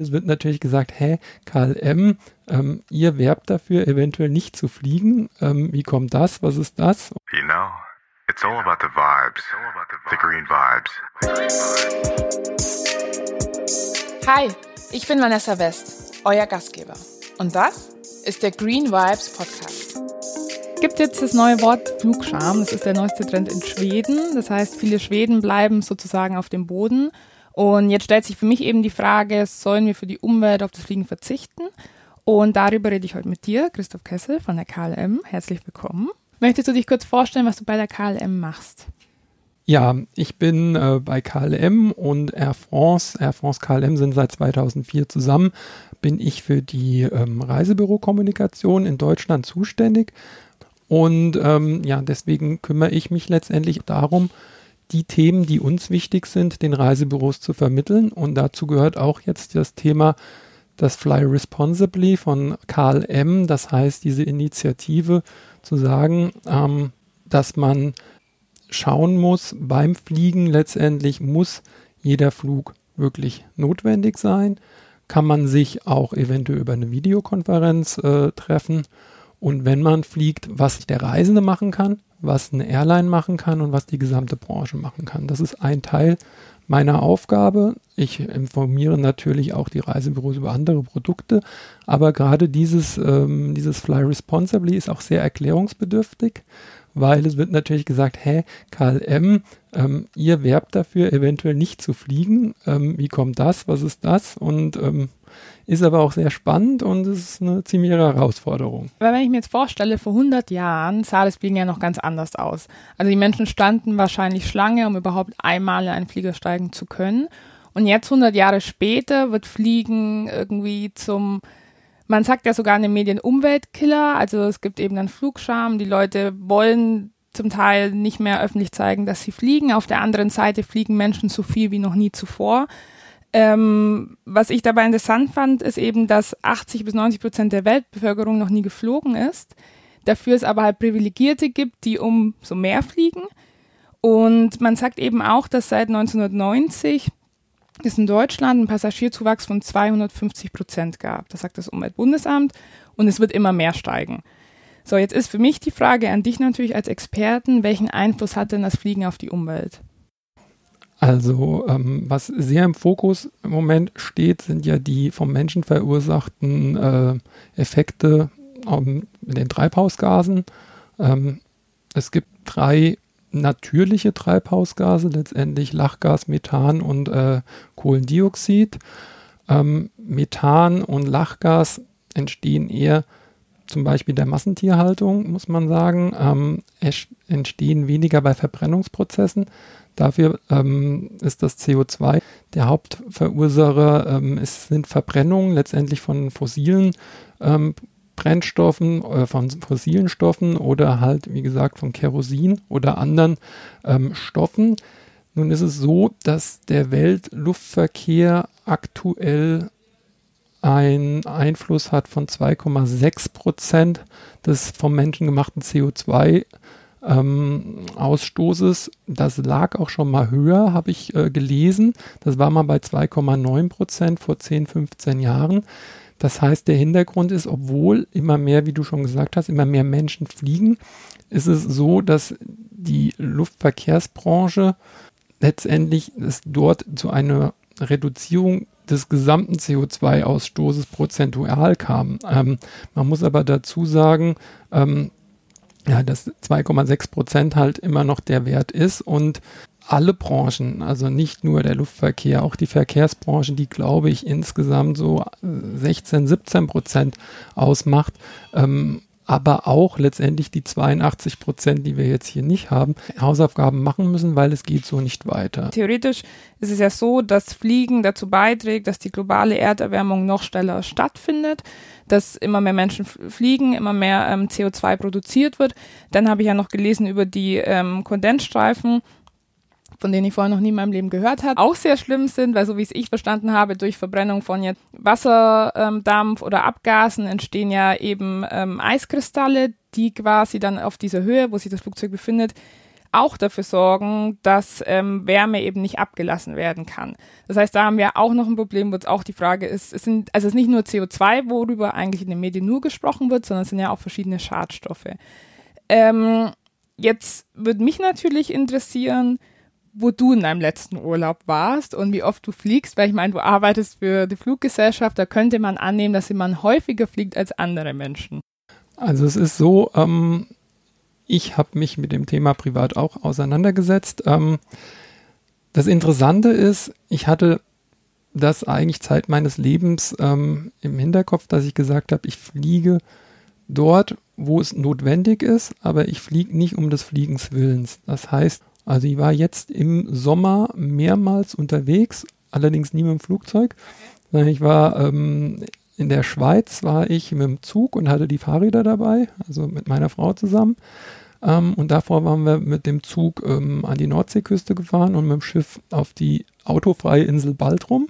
Es wird natürlich gesagt, hä, KLM, ähm, ihr werbt dafür, eventuell nicht zu fliegen. Ähm, wie kommt das? Was ist das? You know, it's all about the vibes, the green vibes. Hi, ich bin Vanessa West, euer Gastgeber. Und das ist der Green Vibes Podcast. gibt jetzt das neue Wort Flugscham. Das ist der neueste Trend in Schweden. Das heißt, viele Schweden bleiben sozusagen auf dem Boden und jetzt stellt sich für mich eben die Frage, sollen wir für die Umwelt auf das Fliegen verzichten? Und darüber rede ich heute mit dir, Christoph Kessel von der KLM. Herzlich willkommen. Möchtest du dich kurz vorstellen, was du bei der KLM machst? Ja, ich bin äh, bei KLM und Air France. Air France KLM sind seit 2004 zusammen. Bin ich für die ähm, Reisebürokommunikation in Deutschland zuständig. Und ähm, ja, deswegen kümmere ich mich letztendlich darum, die Themen, die uns wichtig sind, den Reisebüros zu vermitteln. Und dazu gehört auch jetzt das Thema das Fly Responsibly von Karl M. Das heißt, diese Initiative zu sagen, ähm, dass man schauen muss, beim Fliegen letztendlich muss jeder Flug wirklich notwendig sein. Kann man sich auch eventuell über eine Videokonferenz äh, treffen. Und wenn man fliegt, was der Reisende machen kann, was eine Airline machen kann und was die gesamte Branche machen kann. Das ist ein Teil meiner Aufgabe. Ich informiere natürlich auch die Reisebüros über andere Produkte, aber gerade dieses, ähm, dieses Fly Responsibly ist auch sehr erklärungsbedürftig, weil es wird natürlich gesagt, hä, KLM, ähm, ihr werbt dafür, eventuell nicht zu fliegen. Ähm, wie kommt das? Was ist das? Und ähm, ist aber auch sehr spannend und ist eine ziemliche Herausforderung. Aber wenn ich mir jetzt vorstelle, vor 100 Jahren sah das Fliegen ja noch ganz anders aus. Also die Menschen standen wahrscheinlich Schlange, um überhaupt einmal in einen Flieger steigen zu können. Und jetzt 100 Jahre später wird Fliegen irgendwie zum, man sagt ja sogar in den Medien Umweltkiller. Also es gibt eben dann Flugscham. Die Leute wollen zum Teil nicht mehr öffentlich zeigen, dass sie fliegen. Auf der anderen Seite fliegen Menschen so viel wie noch nie zuvor. Ähm, was ich dabei interessant fand, ist eben, dass 80 bis 90 Prozent der Weltbevölkerung noch nie geflogen ist. Dafür es aber halt Privilegierte gibt, die umso mehr fliegen. Und man sagt eben auch, dass seit 1990 es in Deutschland einen Passagierzuwachs von 250 Prozent gab. Das sagt das Umweltbundesamt. Und es wird immer mehr steigen. So, jetzt ist für mich die Frage an dich natürlich als Experten, welchen Einfluss hat denn das Fliegen auf die Umwelt? Also ähm, was sehr im Fokus im Moment steht, sind ja die vom Menschen verursachten äh, Effekte ähm, in den Treibhausgasen. Ähm, es gibt drei natürliche Treibhausgase, letztendlich Lachgas, Methan und äh, Kohlendioxid. Ähm, Methan und Lachgas entstehen eher zum Beispiel der Massentierhaltung, muss man sagen, ähm, entstehen weniger bei Verbrennungsprozessen. Dafür ähm, ist das CO2 der Hauptverursacher. Ähm, es sind Verbrennungen letztendlich von fossilen ähm, Brennstoffen, äh, von fossilen Stoffen oder halt, wie gesagt, von Kerosin oder anderen ähm, Stoffen. Nun ist es so, dass der Weltluftverkehr aktuell einen Einfluss hat von 2,6 Prozent des vom Menschen gemachten CO2 ähm, Ausstoßes. Das lag auch schon mal höher, habe ich äh, gelesen. Das war mal bei 2,9 Prozent vor 10, 15 Jahren. Das heißt, der Hintergrund ist, obwohl immer mehr, wie du schon gesagt hast, immer mehr Menschen fliegen, ist es so, dass die Luftverkehrsbranche letztendlich es dort zu einer Reduzierung des gesamten CO2-Ausstoßes prozentual kam. Ähm, man muss aber dazu sagen, ähm, ja, dass 2,6 Prozent halt immer noch der Wert ist und alle Branchen, also nicht nur der Luftverkehr, auch die Verkehrsbranche, die glaube ich insgesamt so 16, 17 Prozent ausmacht, ähm, aber auch letztendlich die 82 Prozent, die wir jetzt hier nicht haben, Hausaufgaben machen müssen, weil es geht so nicht weiter. Theoretisch ist es ja so, dass Fliegen dazu beiträgt, dass die globale Erderwärmung noch schneller stattfindet, dass immer mehr Menschen fliegen, immer mehr ähm, CO2 produziert wird. Dann habe ich ja noch gelesen über die ähm, Kondensstreifen von denen ich vorher noch nie in meinem Leben gehört habe, auch sehr schlimm sind, weil so wie es ich verstanden habe, durch Verbrennung von jetzt Wasserdampf ähm, oder Abgasen entstehen ja eben ähm, Eiskristalle, die quasi dann auf dieser Höhe, wo sich das Flugzeug befindet, auch dafür sorgen, dass ähm, Wärme eben nicht abgelassen werden kann. Das heißt, da haben wir auch noch ein Problem, wo jetzt auch die Frage ist, es sind, also es ist nicht nur CO2, worüber eigentlich in den Medien nur gesprochen wird, sondern es sind ja auch verschiedene Schadstoffe. Ähm, jetzt würde mich natürlich interessieren, wo du in deinem letzten Urlaub warst und wie oft du fliegst, weil ich meine, du arbeitest für die Fluggesellschaft, da könnte man annehmen, dass jemand häufiger fliegt als andere Menschen. Also es ist so, ähm, ich habe mich mit dem Thema privat auch auseinandergesetzt. Ähm, das Interessante ist, ich hatte das eigentlich Zeit meines Lebens ähm, im Hinterkopf, dass ich gesagt habe, ich fliege dort, wo es notwendig ist, aber ich fliege nicht um des Fliegens Willens. Das heißt, also ich war jetzt im Sommer mehrmals unterwegs, allerdings nie mit dem Flugzeug. Ich war ähm, in der Schweiz, war ich mit dem Zug und hatte die Fahrräder dabei, also mit meiner Frau zusammen. Ähm, und davor waren wir mit dem Zug ähm, an die Nordseeküste gefahren und mit dem Schiff auf die autofreie Insel Baltrum.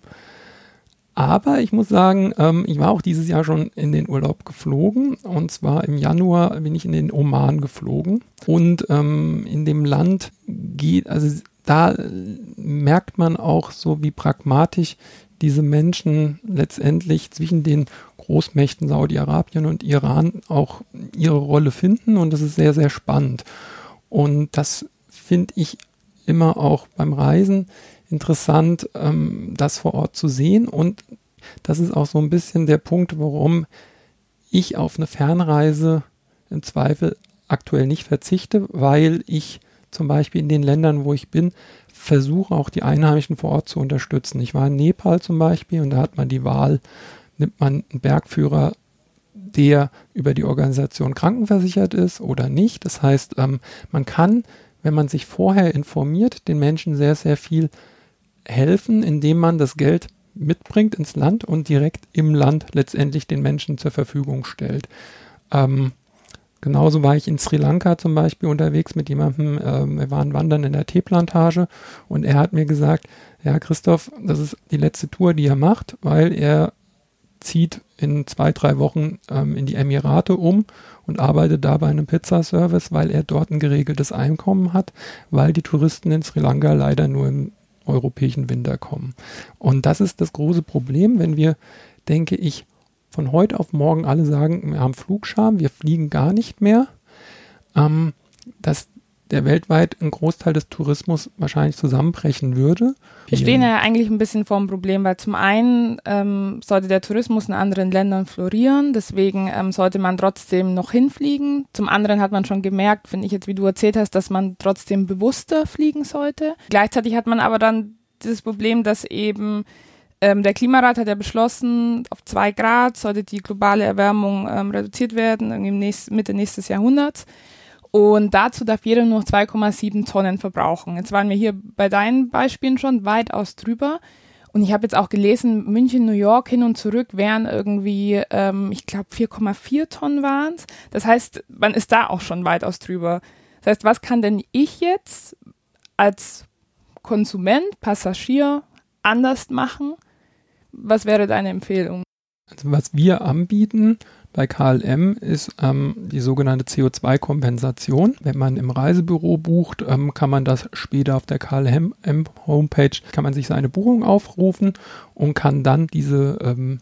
Aber ich muss sagen, ähm, ich war auch dieses Jahr schon in den Urlaub geflogen. Und zwar im Januar bin ich in den Oman geflogen. Und ähm, in dem Land geht, also da merkt man auch so, wie pragmatisch diese Menschen letztendlich zwischen den Großmächten Saudi-Arabien und Iran auch ihre Rolle finden und das ist sehr, sehr spannend. Und das finde ich immer auch beim Reisen interessant, ähm, das vor Ort zu sehen und das ist auch so ein bisschen der Punkt, warum ich auf eine Fernreise im Zweifel aktuell nicht verzichte, weil ich zum Beispiel in den Ländern, wo ich bin, versuche auch die Einheimischen vor Ort zu unterstützen. Ich war in Nepal zum Beispiel und da hat man die Wahl, nimmt man einen Bergführer, der über die Organisation krankenversichert ist oder nicht. Das heißt, ähm, man kann, wenn man sich vorher informiert, den Menschen sehr, sehr viel helfen, indem man das Geld mitbringt ins Land und direkt im Land letztendlich den Menschen zur Verfügung stellt. Ähm, genauso war ich in Sri Lanka zum Beispiel unterwegs mit jemandem, ähm, wir waren wandern in der Teeplantage und er hat mir gesagt, ja Christoph, das ist die letzte Tour, die er macht, weil er zieht in zwei, drei Wochen ähm, in die Emirate um und arbeitet da bei einem Pizzaservice, weil er dort ein geregeltes Einkommen hat, weil die Touristen in Sri Lanka leider nur im europäischen Winter kommen. Und das ist das große Problem, wenn wir, denke ich, von heute auf morgen alle sagen, wir haben Flugscham, wir fliegen gar nicht mehr, ähm, dass der weltweit ein Großteil des Tourismus wahrscheinlich zusammenbrechen würde. Wir stehen ja eigentlich ein bisschen vor dem Problem, weil zum einen ähm, sollte der Tourismus in anderen Ländern florieren, deswegen ähm, sollte man trotzdem noch hinfliegen. Zum anderen hat man schon gemerkt, finde ich jetzt, wie du erzählt hast, dass man trotzdem bewusster fliegen sollte. Gleichzeitig hat man aber dann dieses Problem, dass eben ähm, der Klimarat hat ja beschlossen, auf zwei Grad sollte die globale Erwärmung ähm, reduziert werden, irgendwie nächst, Mitte nächstes Jahrhunderts. Und dazu darf jeder nur 2,7 Tonnen verbrauchen. Jetzt waren wir hier bei deinen Beispielen schon weitaus drüber. Und ich habe jetzt auch gelesen, München, New York hin und zurück wären irgendwie, ähm, ich glaube, 4,4 Tonnen waren es. Das heißt, man ist da auch schon weitaus drüber. Das heißt, was kann denn ich jetzt als Konsument, Passagier anders machen? Was wäre deine Empfehlung? Also was wir anbieten, bei KLM ist ähm, die sogenannte CO2-Kompensation. Wenn man im Reisebüro bucht, ähm, kann man das später auf der KLM Homepage, kann man sich seine Buchung aufrufen und kann dann diese ähm,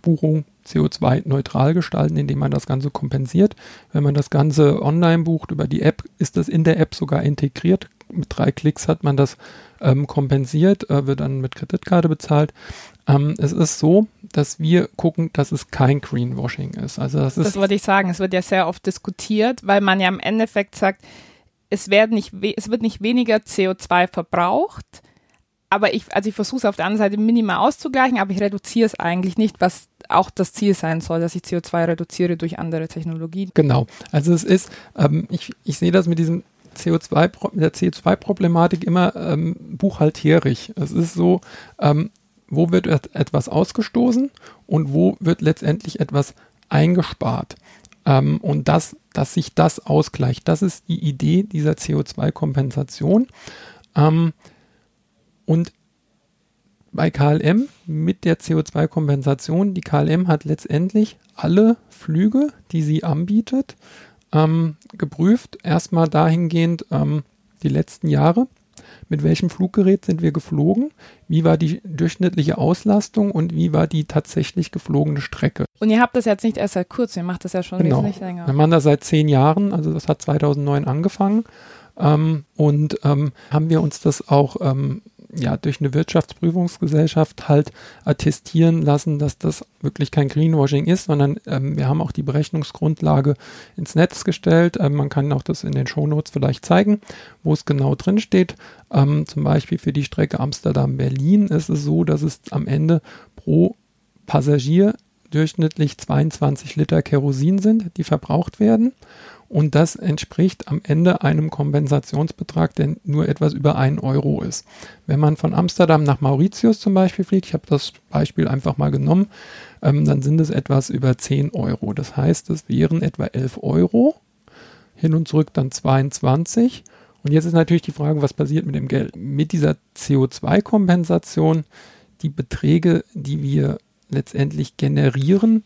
Buchung CO2-neutral gestalten, indem man das Ganze kompensiert. Wenn man das Ganze online bucht über die App, ist das in der App sogar integriert. Mit drei Klicks hat man das ähm, kompensiert, äh, wird dann mit Kreditkarte bezahlt. Ähm, es ist so, dass wir gucken, dass es kein Greenwashing ist. Also das, ist das wollte ich sagen. Es wird ja sehr oft diskutiert, weil man ja im Endeffekt sagt, es, werden nicht, es wird nicht weniger CO2 verbraucht, aber ich, also ich versuche es auf der anderen Seite minimal auszugleichen, aber ich reduziere es eigentlich nicht, was auch das Ziel sein soll, dass ich CO2 reduziere durch andere Technologien. Genau. Also es ist, ähm, ich, ich sehe das mit diesem CO2, der CO2-Problematik immer ähm, buchhalterisch. Es ist so, ähm, wo wird etwas ausgestoßen und wo wird letztendlich etwas eingespart. Ähm, und das, dass sich das ausgleicht, das ist die Idee dieser CO2-Kompensation. Ähm, und bei KLM mit der CO2-Kompensation, die KLM hat letztendlich alle Flüge, die sie anbietet, ähm, geprüft. Erstmal dahingehend, ähm, die letzten Jahre. Mit welchem Fluggerät sind wir geflogen? Wie war die durchschnittliche Auslastung und wie war die tatsächlich geflogene Strecke? Und ihr habt das jetzt nicht erst seit kurzem, ihr macht das ja schon Genau. wesentlich länger. Wir machen das seit zehn Jahren, also das hat 2009 angefangen. Ähm, und ähm, haben wir uns das auch ähm, ja, durch eine Wirtschaftsprüfungsgesellschaft halt attestieren lassen, dass das wirklich kein Greenwashing ist, sondern ähm, wir haben auch die Berechnungsgrundlage ins Netz gestellt. Ähm, man kann auch das in den Shownotes vielleicht zeigen, wo es genau drin steht. Ähm, zum Beispiel für die Strecke Amsterdam-Berlin ist es so, dass es am Ende pro Passagier durchschnittlich 22 Liter Kerosin sind, die verbraucht werden. Und das entspricht am Ende einem Kompensationsbetrag, der nur etwas über 1 Euro ist. Wenn man von Amsterdam nach Mauritius zum Beispiel fliegt, ich habe das Beispiel einfach mal genommen, ähm, dann sind es etwas über 10 Euro. Das heißt, es wären etwa 11 Euro, hin und zurück dann 22. Und jetzt ist natürlich die Frage, was passiert mit dem Geld? Mit dieser CO2-Kompensation, die Beträge, die wir letztendlich generieren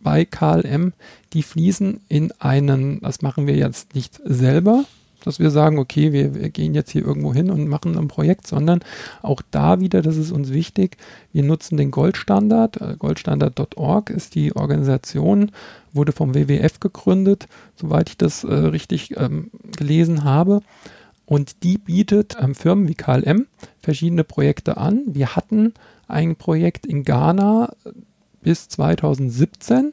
bei KLM, die fließen in einen, das machen wir jetzt nicht selber, dass wir sagen, okay, wir, wir gehen jetzt hier irgendwo hin und machen ein Projekt, sondern auch da wieder, das ist uns wichtig, wir nutzen den Goldstandard. Äh, Goldstandard.org ist die Organisation, wurde vom WWF gegründet, soweit ich das äh, richtig ähm, gelesen habe. Und die bietet ähm, Firmen wie KLM verschiedene Projekte an. Wir hatten ein Projekt in Ghana äh, bis 2017.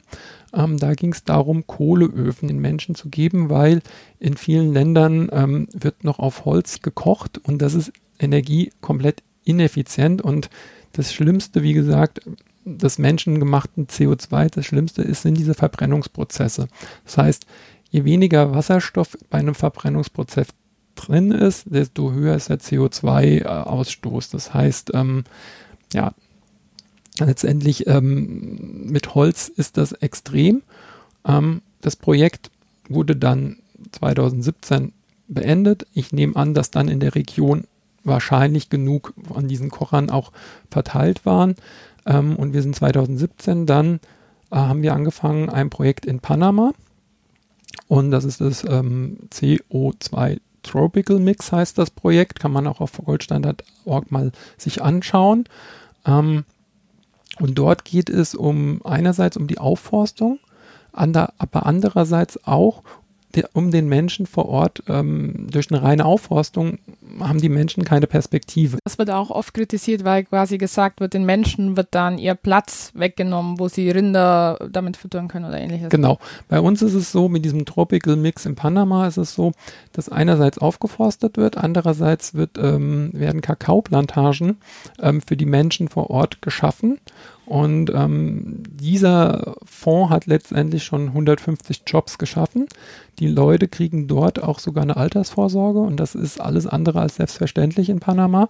Ähm, da ging es darum, Kohleöfen den Menschen zu geben, weil in vielen Ländern ähm, wird noch auf Holz gekocht und das ist Energie komplett ineffizient und das Schlimmste, wie gesagt, des menschengemachten CO2, das Schlimmste ist, sind diese Verbrennungsprozesse. Das heißt, je weniger Wasserstoff bei einem Verbrennungsprozess drin ist, desto höher ist der CO2-Ausstoß. Das heißt, ähm, ja, letztendlich ähm, mit Holz ist das extrem. Ähm, das Projekt wurde dann 2017 beendet. Ich nehme an, dass dann in der Region wahrscheinlich genug von diesen Kochern auch verteilt waren. Ähm, und wir sind 2017 dann, äh, haben wir angefangen, ein Projekt in Panama. Und das ist das ähm, CO2 Tropical Mix heißt das Projekt. Kann man auch auf goldstandard.org mal sich anschauen. Ähm, und dort geht es um einerseits um die Aufforstung, ander, aber andererseits auch um den Menschen vor Ort. Ähm, durch eine reine Aufforstung haben die Menschen keine Perspektive. Das wird auch oft kritisiert, weil quasi gesagt wird, den Menschen wird dann ihr Platz weggenommen, wo sie Rinder damit füttern können oder ähnliches. Genau. Bei uns ist es so, mit diesem Tropical Mix in Panama ist es so, dass einerseits aufgeforstet wird, andererseits wird, ähm, werden Kakaoplantagen ähm, für die Menschen vor Ort geschaffen. Und ähm, dieser Fonds hat letztendlich schon 150 Jobs geschaffen. Die Leute kriegen dort auch sogar eine Altersvorsorge und das ist alles andere als selbstverständlich in Panama.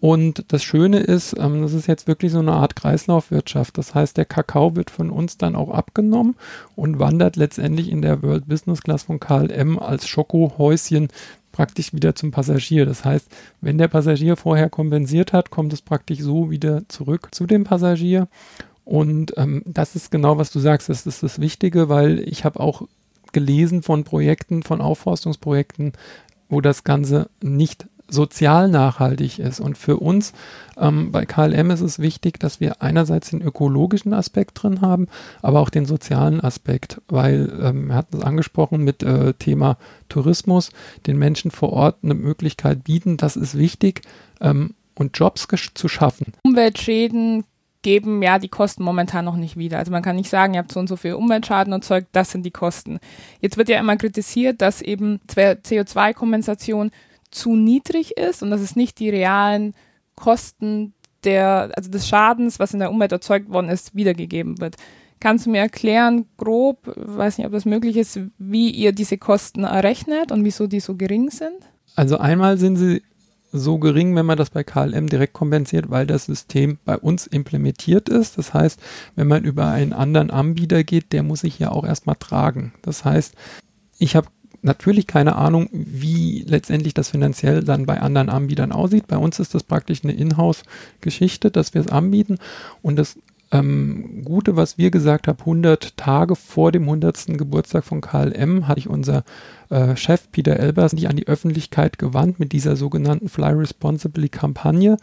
Und das Schöne ist, ähm, das ist jetzt wirklich so eine Art Kreislaufwirtschaft. Das heißt, der Kakao wird von uns dann auch abgenommen und wandert letztendlich in der World Business Class von KLM als Schokohäuschen praktisch wieder zum Passagier. Das heißt, wenn der Passagier vorher kompensiert hat, kommt es praktisch so wieder zurück zu dem Passagier. Und ähm, das ist genau, was du sagst. Das ist das Wichtige, weil ich habe auch gelesen von Projekten, von Aufforstungsprojekten, wo das Ganze nicht sozial nachhaltig ist. Und für uns ähm, bei KLM ist es wichtig, dass wir einerseits den ökologischen Aspekt drin haben, aber auch den sozialen Aspekt, weil ähm, wir hatten es angesprochen mit äh, Thema Tourismus, den Menschen vor Ort eine Möglichkeit bieten, das ist wichtig ähm, und Jobs zu schaffen. Umweltschäden geben ja die Kosten momentan noch nicht wieder. Also man kann nicht sagen, ihr habt so und so viel Umweltschaden erzeugt, das sind die Kosten. Jetzt wird ja immer kritisiert, dass eben CO2-Kompensation zu niedrig ist und dass es nicht die realen Kosten der, also des Schadens, was in der Umwelt erzeugt worden ist, wiedergegeben wird. Kannst du mir erklären, grob, weiß nicht, ob das möglich ist, wie ihr diese Kosten errechnet und wieso die so gering sind? Also einmal sind sie so gering, wenn man das bei KLM direkt kompensiert, weil das System bei uns implementiert ist. Das heißt, wenn man über einen anderen Anbieter geht, der muss sich ja auch erstmal tragen. Das heißt, ich habe natürlich keine Ahnung, wie letztendlich das finanziell dann bei anderen Anbietern aussieht. Bei uns ist das praktisch eine Inhouse-Geschichte, dass wir es anbieten und das ähm, Gute, was wir gesagt haben, 100 Tage vor dem 100. Geburtstag von KLM, hatte ich unser äh, Chef Peter Elbers sich an die Öffentlichkeit gewandt mit dieser sogenannten Fly Responsibly Kampagne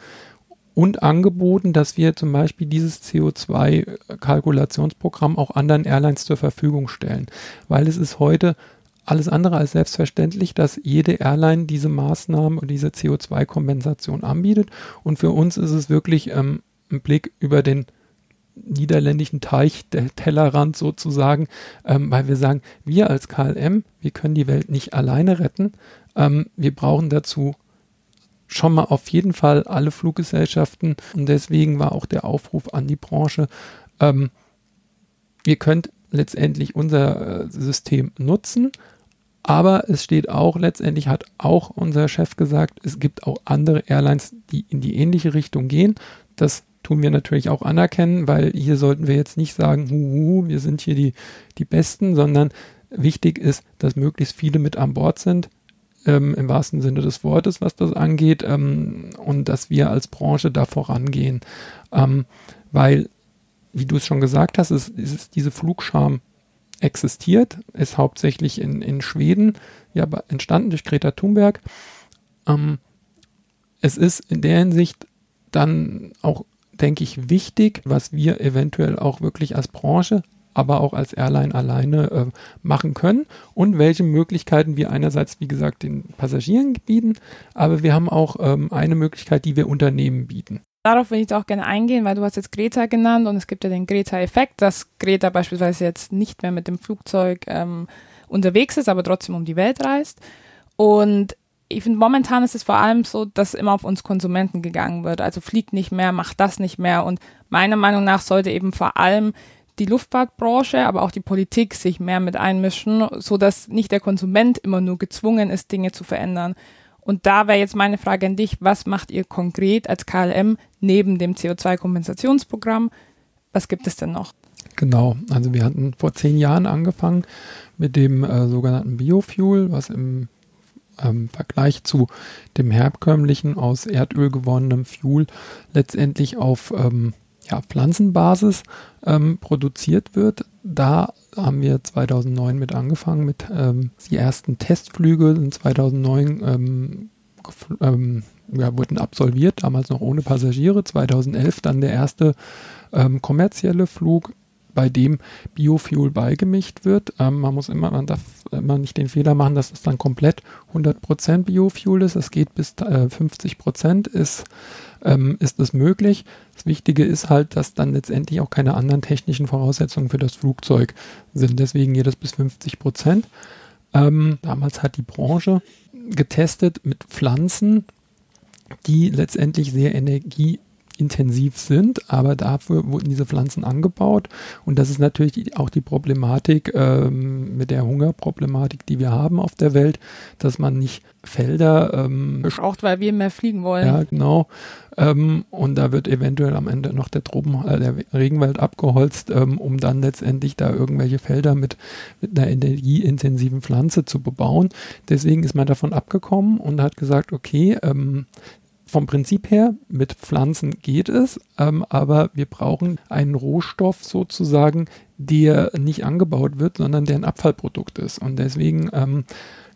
und angeboten, dass wir zum Beispiel dieses CO2-Kalkulationsprogramm auch anderen Airlines zur Verfügung stellen, weil es ist heute alles andere als selbstverständlich, dass jede Airline diese Maßnahmen und diese CO2-Kompensation anbietet. Und für uns ist es wirklich ähm, ein Blick über den niederländischen Teich, der Tellerrand sozusagen, ähm, weil wir sagen, wir als KLM, wir können die Welt nicht alleine retten. Ähm, wir brauchen dazu schon mal auf jeden Fall alle Fluggesellschaften und deswegen war auch der Aufruf an die Branche, ähm, ihr könnt letztendlich unser äh, System nutzen, aber es steht auch, letztendlich hat auch unser Chef gesagt, es gibt auch andere Airlines, die in die ähnliche Richtung gehen. Das tun wir natürlich auch anerkennen, weil hier sollten wir jetzt nicht sagen, huhu, wir sind hier die, die Besten, sondern wichtig ist, dass möglichst viele mit an Bord sind, ähm, im wahrsten Sinne des Wortes, was das angeht, ähm, und dass wir als Branche da vorangehen. Ähm, weil, wie du es schon gesagt hast, ist, ist diese Flugscham existiert, ist hauptsächlich in, in Schweden ja, entstanden durch Greta Thunberg. Ähm, es ist in der Hinsicht dann auch, denke ich, wichtig, was wir eventuell auch wirklich als Branche, aber auch als Airline alleine äh, machen können und welche Möglichkeiten wir einerseits, wie gesagt, den Passagieren bieten, aber wir haben auch ähm, eine Möglichkeit, die wir Unternehmen bieten. Darauf will ich jetzt auch gerne eingehen, weil du hast jetzt Greta genannt und es gibt ja den Greta-Effekt, dass Greta beispielsweise jetzt nicht mehr mit dem Flugzeug ähm, unterwegs ist, aber trotzdem um die Welt reist. Und ich finde, momentan ist es vor allem so, dass immer auf uns Konsumenten gegangen wird. Also fliegt nicht mehr, macht das nicht mehr. Und meiner Meinung nach sollte eben vor allem die Luftfahrtbranche, aber auch die Politik sich mehr mit einmischen, so dass nicht der Konsument immer nur gezwungen ist, Dinge zu verändern. Und da wäre jetzt meine Frage an dich, was macht ihr konkret als KLM neben dem CO2-Kompensationsprogramm? Was gibt es denn noch? Genau, also wir hatten vor zehn Jahren angefangen mit dem äh, sogenannten Biofuel, was im ähm, Vergleich zu dem herkömmlichen aus Erdöl gewonnenem Fuel letztendlich auf ähm, ja, Pflanzenbasis ähm, produziert wird. Da haben wir 2009 mit angefangen, mit ähm, die ersten Testflüge sind 2009 ähm, ähm, ja, wurden absolviert, damals noch ohne Passagiere. 2011 dann der erste ähm, kommerzielle Flug bei dem Biofuel beigemischt wird. Ähm, man muss immer, man darf immer nicht den Fehler machen, dass es dann komplett 100% Biofuel ist. Es geht bis äh, 50% ist, ähm, ist es möglich. Das Wichtige ist halt, dass dann letztendlich auch keine anderen technischen Voraussetzungen für das Flugzeug sind. Deswegen geht es bis 50%. Ähm, damals hat die Branche getestet mit Pflanzen, die letztendlich sehr energie intensiv sind, aber dafür wurden diese Pflanzen angebaut und das ist natürlich auch die Problematik ähm, mit der Hungerproblematik, die wir haben auf der Welt, dass man nicht Felder ähm, braucht, weil wir mehr fliegen wollen. Ja, genau. Ähm, und da wird eventuell am Ende noch der Tropen, äh, der Regenwald abgeholzt, ähm, um dann letztendlich da irgendwelche Felder mit, mit einer energieintensiven Pflanze zu bebauen. Deswegen ist man davon abgekommen und hat gesagt, okay, ähm, vom Prinzip her, mit Pflanzen geht es, ähm, aber wir brauchen einen Rohstoff sozusagen, der nicht angebaut wird, sondern der ein Abfallprodukt ist. Und deswegen ähm,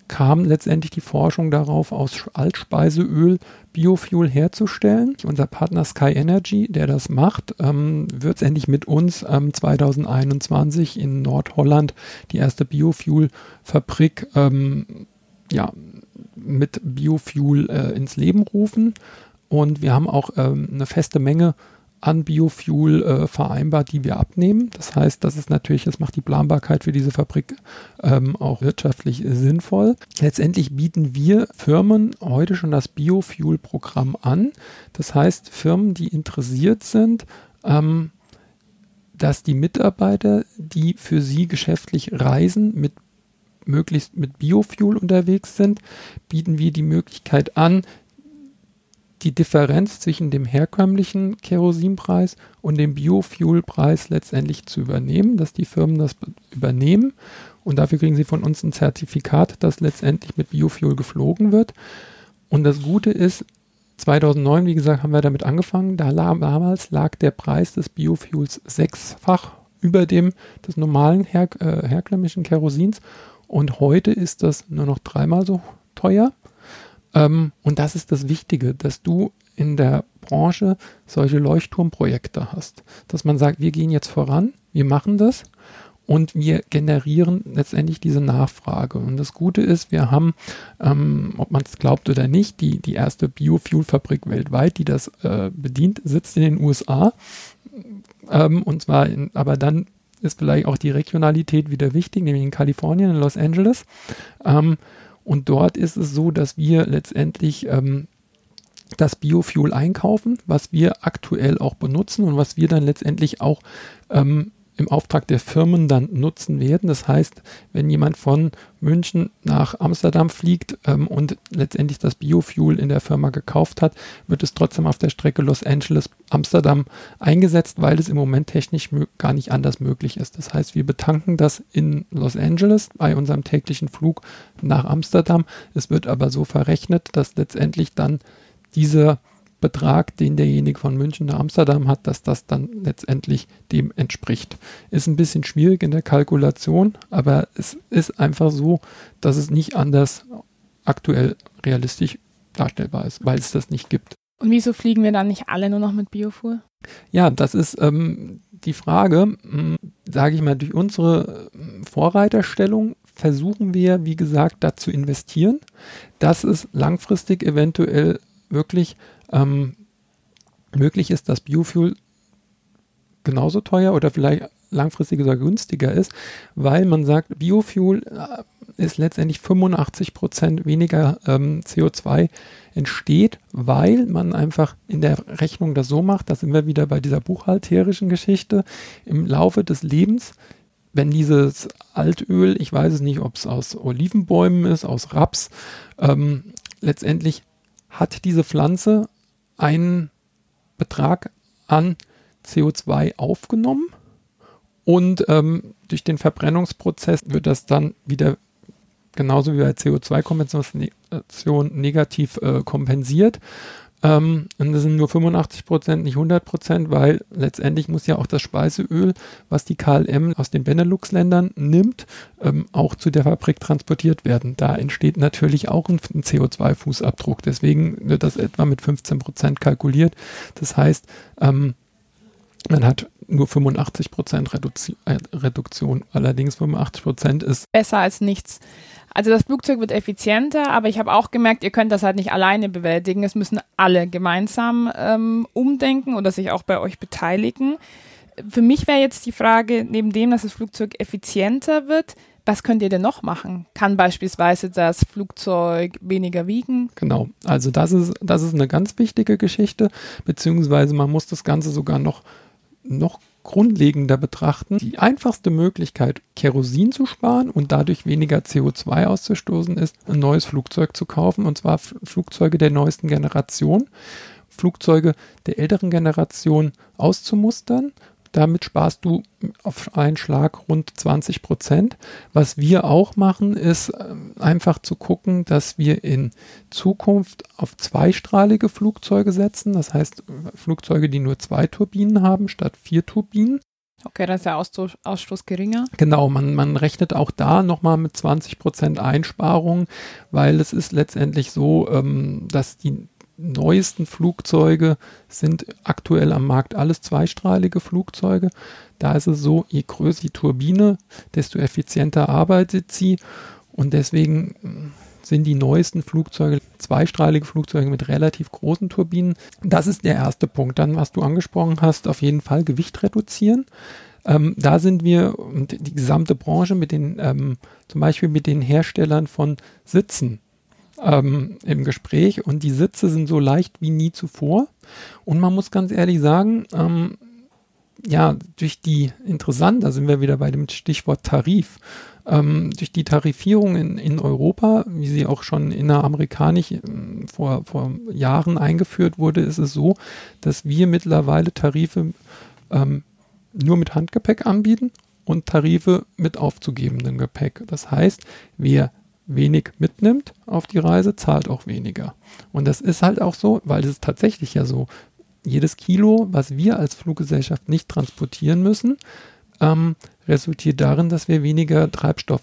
kam letztendlich die Forschung darauf, aus Altspeiseöl Biofuel herzustellen. Unser Partner Sky Energy, der das macht, ähm, wird endlich mit uns ähm, 2021 in Nordholland die erste Biofuel-Fabrik ähm, ja, mit Biofuel äh, ins Leben rufen. Und wir haben auch ähm, eine feste Menge an Biofuel äh, vereinbart, die wir abnehmen. Das heißt, das ist natürlich, das macht die Planbarkeit für diese Fabrik ähm, auch wirtschaftlich sinnvoll. Letztendlich bieten wir Firmen heute schon das Biofuel-Programm an. Das heißt, Firmen, die interessiert sind, ähm, dass die Mitarbeiter, die für sie geschäftlich reisen, mit möglichst mit Biofuel unterwegs sind, bieten wir die Möglichkeit an, die Differenz zwischen dem herkömmlichen Kerosinpreis und dem Biofuelpreis letztendlich zu übernehmen, dass die Firmen das übernehmen und dafür kriegen sie von uns ein Zertifikat, dass letztendlich mit Biofuel geflogen wird. Und das Gute ist, 2009, wie gesagt, haben wir damit angefangen. Da damals lag der Preis des Biofuels sechsfach über dem des normalen her, äh, herkömmlichen Kerosins und heute ist das nur noch dreimal so teuer. Ähm, und das ist das Wichtige, dass du in der Branche solche Leuchtturmprojekte hast, dass man sagt, wir gehen jetzt voran, wir machen das und wir generieren letztendlich diese Nachfrage. Und das Gute ist, wir haben, ähm, ob man es glaubt oder nicht, die, die erste Biofuel-Fabrik weltweit, die das äh, bedient, sitzt in den USA. Ähm, und zwar, in, aber dann ist vielleicht auch die Regionalität wieder wichtig, nämlich in Kalifornien, in Los Angeles. Ähm, und dort ist es so, dass wir letztendlich ähm, das Biofuel einkaufen, was wir aktuell auch benutzen und was wir dann letztendlich auch ähm, im Auftrag der Firmen dann nutzen werden. Das heißt, wenn jemand von München nach Amsterdam fliegt ähm, und letztendlich das Biofuel in der Firma gekauft hat, wird es trotzdem auf der Strecke Los Angeles-Amsterdam eingesetzt, weil es im Moment technisch gar nicht anders möglich ist. Das heißt, wir betanken das in Los Angeles bei unserem täglichen Flug nach Amsterdam. Es wird aber so verrechnet, dass letztendlich dann dieser Betrag, den derjenige von München nach Amsterdam hat, dass das dann letztendlich dem entspricht. Ist ein bisschen schwierig in der Kalkulation, aber es ist einfach so, dass es nicht anders aktuell realistisch darstellbar ist, weil es das nicht gibt. Und wieso fliegen wir dann nicht alle nur noch mit Biofuhr? Ja, das ist ähm, die Frage, hm, sage ich mal, durch unsere hm, Vorreiterstellung versuchen wir, wie gesagt, da zu investieren, dass es langfristig eventuell wirklich ähm, möglich ist, dass Biofuel genauso teuer oder vielleicht langfristig sogar günstiger ist, weil man sagt, Biofuel äh, ist letztendlich 85 Prozent weniger ähm, CO2 entsteht, weil man einfach in der Rechnung das so macht, da sind wir wieder bei dieser buchhalterischen Geschichte, im Laufe des Lebens, wenn dieses Altöl, ich weiß es nicht, ob es aus Olivenbäumen ist, aus Raps, ähm, letztendlich hat diese Pflanze einen Betrag an CO2 aufgenommen und ähm, durch den Verbrennungsprozess wird das dann wieder genauso wie bei CO2-Kompensation negativ äh, kompensiert. Ähm, und das sind nur 85 Prozent, nicht 100 Prozent, weil letztendlich muss ja auch das Speiseöl, was die KLM aus den Benelux-Ländern nimmt, ähm, auch zu der Fabrik transportiert werden. Da entsteht natürlich auch ein, ein CO2-Fußabdruck. Deswegen wird das etwa mit 15 Prozent kalkuliert. Das heißt, ähm, man hat nur 85 Prozent äh, Reduktion. Allerdings 85 Prozent ist besser als nichts. Also das Flugzeug wird effizienter, aber ich habe auch gemerkt, ihr könnt das halt nicht alleine bewältigen. Es müssen alle gemeinsam ähm, umdenken oder sich auch bei euch beteiligen. Für mich wäre jetzt die Frage, neben dem, dass das Flugzeug effizienter wird, was könnt ihr denn noch machen? Kann beispielsweise das Flugzeug weniger wiegen? Genau, also das ist, das ist eine ganz wichtige Geschichte, beziehungsweise man muss das Ganze sogar noch, noch grundlegender betrachten. Die einfachste Möglichkeit, Kerosin zu sparen und dadurch weniger CO2 auszustoßen, ist, ein neues Flugzeug zu kaufen, und zwar Flugzeuge der neuesten Generation. Flugzeuge der älteren Generation auszumustern damit sparst du auf einen Schlag rund 20 Prozent. Was wir auch machen, ist ähm, einfach zu gucken, dass wir in Zukunft auf zweistrahlige Flugzeuge setzen. Das heißt, Flugzeuge, die nur zwei Turbinen haben statt vier Turbinen. Okay, dann ist der Ausstoß, Ausstoß geringer. Genau, man, man rechnet auch da nochmal mit 20 Prozent Einsparung, weil es ist letztendlich so, ähm, dass die neuesten Flugzeuge sind aktuell am Markt alles zweistrahlige Flugzeuge. Da ist es so, je größer die Turbine, desto effizienter arbeitet sie. Und deswegen hm, sind die neuesten Flugzeuge zweistrahlige Flugzeuge mit relativ großen Turbinen. Das ist der erste Punkt. Dann, was du angesprochen hast, auf jeden Fall Gewicht reduzieren. Ähm, da sind wir und die gesamte Branche mit den, ähm, zum Beispiel mit den Herstellern von Sitzen ähm, im Gespräch und die Sitze sind so leicht wie nie zuvor. Und man muss ganz ehrlich sagen, ähm, ja, durch die, interessant, da sind wir wieder bei dem Stichwort Tarif, ähm, durch die Tarifierung in, in Europa, wie sie auch schon inneramerikanisch äh, vor, vor Jahren eingeführt wurde, ist es so, dass wir mittlerweile Tarife ähm, nur mit Handgepäck anbieten und Tarife mit aufzugebendem Gepäck. Das heißt, wer wenig mitnimmt auf die Reise, zahlt auch weniger. Und das ist halt auch so, weil es ist tatsächlich ja so, jedes Kilo, was wir als Fluggesellschaft nicht transportieren müssen, ähm, resultiert darin, dass wir weniger Treibstoff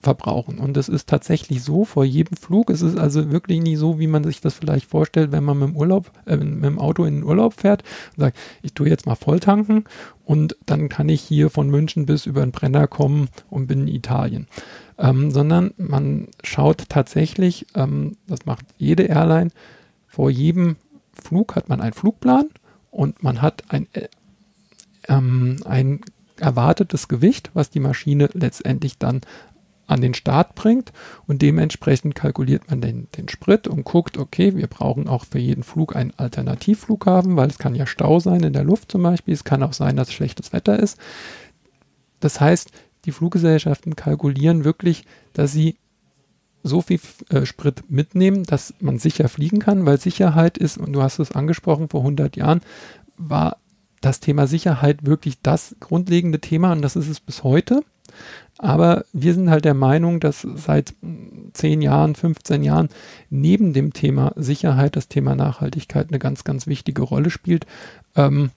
verbrauchen. Und das ist tatsächlich so vor jedem Flug. Es ist also wirklich nicht so, wie man sich das vielleicht vorstellt, wenn man mit dem Urlaub, äh, mit dem Auto in den Urlaub fährt und sagt, ich tue jetzt mal voll tanken und dann kann ich hier von München bis über den Brenner kommen und bin in Italien. Ähm, sondern man schaut tatsächlich, ähm, das macht jede Airline, vor jedem Flug hat man einen Flugplan und man hat ein, äh, ähm, ein erwartetes Gewicht, was die Maschine letztendlich dann an den Start bringt und dementsprechend kalkuliert man den, den Sprit und guckt, okay, wir brauchen auch für jeden Flug einen Alternativflughafen, weil es kann ja Stau sein in der Luft zum Beispiel, es kann auch sein, dass schlechtes Wetter ist. Das heißt, die Fluggesellschaften kalkulieren wirklich, dass sie so viel äh, Sprit mitnehmen, dass man sicher fliegen kann, weil Sicherheit ist, und du hast es angesprochen, vor 100 Jahren war das Thema Sicherheit wirklich das grundlegende Thema und das ist es bis heute. Aber wir sind halt der Meinung, dass seit 10 Jahren, 15 Jahren neben dem Thema Sicherheit das Thema Nachhaltigkeit eine ganz, ganz wichtige Rolle spielt. Ähm,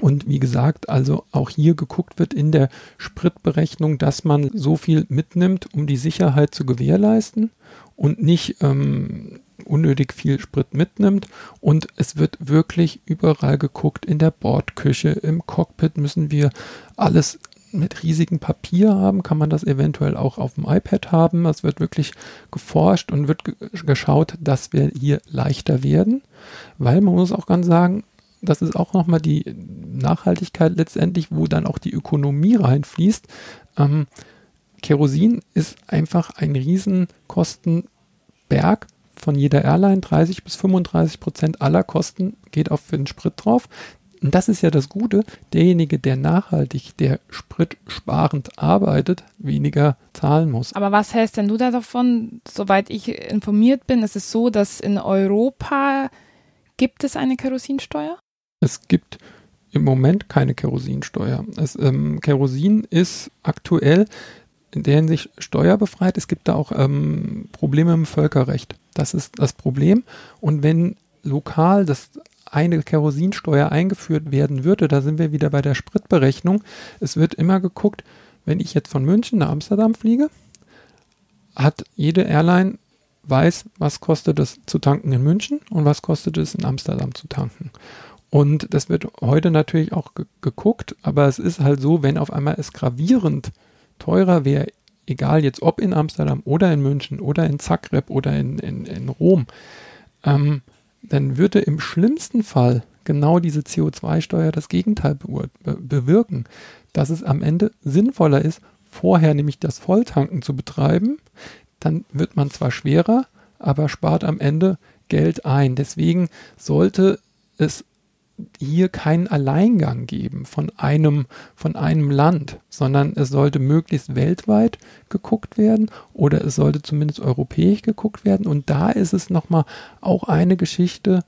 und wie gesagt, also auch hier geguckt wird in der Spritberechnung, dass man so viel mitnimmt, um die Sicherheit zu gewährleisten und nicht ähm, unnötig viel Sprit mitnimmt. Und es wird wirklich überall geguckt. In der Bordküche, im Cockpit müssen wir alles mit riesigem Papier haben, kann man das eventuell auch auf dem iPad haben. Es wird wirklich geforscht und wird geschaut, dass wir hier leichter werden, weil man muss auch ganz sagen, das ist auch nochmal die Nachhaltigkeit letztendlich, wo dann auch die Ökonomie reinfließt. Ähm, Kerosin ist einfach ein Riesenkostenberg von jeder Airline. 30 bis 35 Prozent aller Kosten geht auf den Sprit drauf. Und das ist ja das Gute, derjenige, der nachhaltig, der spritsparend arbeitet, weniger zahlen muss. Aber was hältst denn du da davon? Soweit ich informiert bin, ist es so, dass in Europa gibt es eine Kerosinsteuer? Es gibt im Moment keine Kerosinsteuer. Es, ähm, Kerosin ist aktuell in der Hinsicht steuerbefreit. Es gibt da auch ähm, Probleme im Völkerrecht. Das ist das Problem. Und wenn lokal das eine Kerosinsteuer eingeführt werden würde, da sind wir wieder bei der Spritberechnung. Es wird immer geguckt, wenn ich jetzt von München nach Amsterdam fliege, hat jede Airline weiß, was kostet es zu tanken in München und was kostet es in Amsterdam zu tanken. Und das wird heute natürlich auch ge geguckt, aber es ist halt so, wenn auf einmal es gravierend teurer wäre, egal jetzt ob in Amsterdam oder in München oder in Zagreb oder in, in, in Rom, ähm, dann würde im schlimmsten Fall genau diese CO2-Steuer das Gegenteil be bewirken, dass es am Ende sinnvoller ist, vorher nämlich das Volltanken zu betreiben, dann wird man zwar schwerer, aber spart am Ende Geld ein. Deswegen sollte es hier keinen Alleingang geben von einem, von einem Land, sondern es sollte möglichst weltweit geguckt werden oder es sollte zumindest europäisch geguckt werden. Und da ist es nochmal auch eine Geschichte,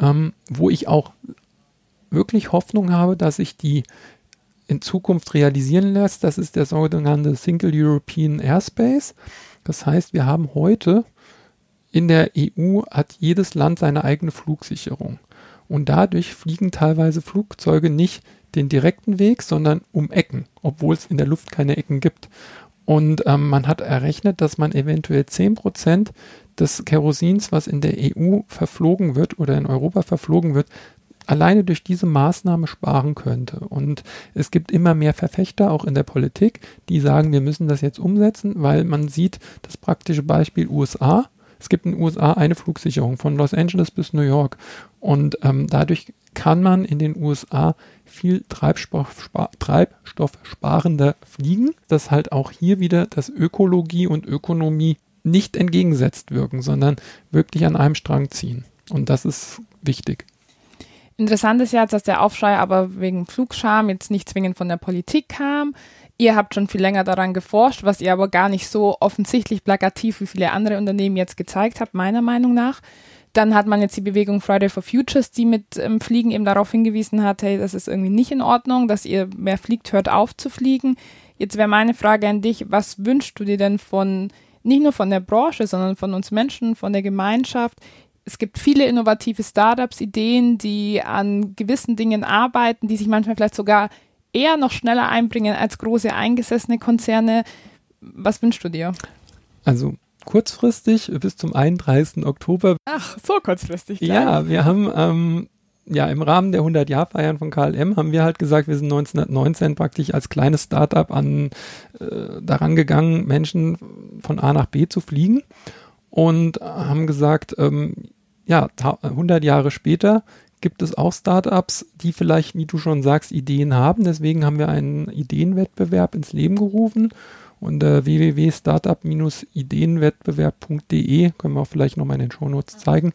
ähm, wo ich auch wirklich Hoffnung habe, dass sich die in Zukunft realisieren lässt. Das ist der sogenannte Single European Airspace. Das heißt, wir haben heute in der EU hat jedes Land seine eigene Flugsicherung. Und dadurch fliegen teilweise Flugzeuge nicht den direkten Weg, sondern um Ecken, obwohl es in der Luft keine Ecken gibt. Und ähm, man hat errechnet, dass man eventuell 10% des Kerosins, was in der EU verflogen wird oder in Europa verflogen wird, alleine durch diese Maßnahme sparen könnte. Und es gibt immer mehr Verfechter, auch in der Politik, die sagen, wir müssen das jetzt umsetzen, weil man sieht das praktische Beispiel USA. Es gibt in den USA eine Flugsicherung von Los Angeles bis New York. Und ähm, dadurch kann man in den USA viel Treibstoff, treibstoffsparender fliegen, dass halt auch hier wieder das Ökologie und Ökonomie nicht entgegensetzt wirken, sondern wirklich an einem Strang ziehen. Und das ist wichtig. Interessant ist ja, dass der Aufschrei aber wegen Flugscham jetzt nicht zwingend von der Politik kam. Ihr habt schon viel länger daran geforscht, was ihr aber gar nicht so offensichtlich plakativ wie viele andere Unternehmen jetzt gezeigt habt, meiner Meinung nach. Dann hat man jetzt die Bewegung Friday for Futures, die mit ähm, Fliegen eben darauf hingewiesen hat, hey, das ist irgendwie nicht in Ordnung, dass ihr mehr fliegt, hört auf zu fliegen. Jetzt wäre meine Frage an dich, was wünschst du dir denn von nicht nur von der Branche, sondern von uns Menschen, von der Gemeinschaft. Es gibt viele innovative Startups, Ideen, die an gewissen Dingen arbeiten, die sich manchmal vielleicht sogar eher noch schneller einbringen als große eingesessene Konzerne. Was wünschst du dir? Also kurzfristig bis zum 31. Oktober. Ach, so kurzfristig. Gleich. Ja, wir haben ähm, ja im Rahmen der 100-Jahr-Feiern von KLM haben wir halt gesagt, wir sind 1919 praktisch als kleines Startup an äh, daran gegangen, Menschen von A nach B zu fliegen und haben gesagt, ähm, ja, 100 Jahre später gibt es auch Startups, die vielleicht, wie du schon sagst, Ideen haben. Deswegen haben wir einen Ideenwettbewerb ins Leben gerufen unter www.startup-ideenwettbewerb.de, können wir auch vielleicht nochmal in den Shownotes zeigen,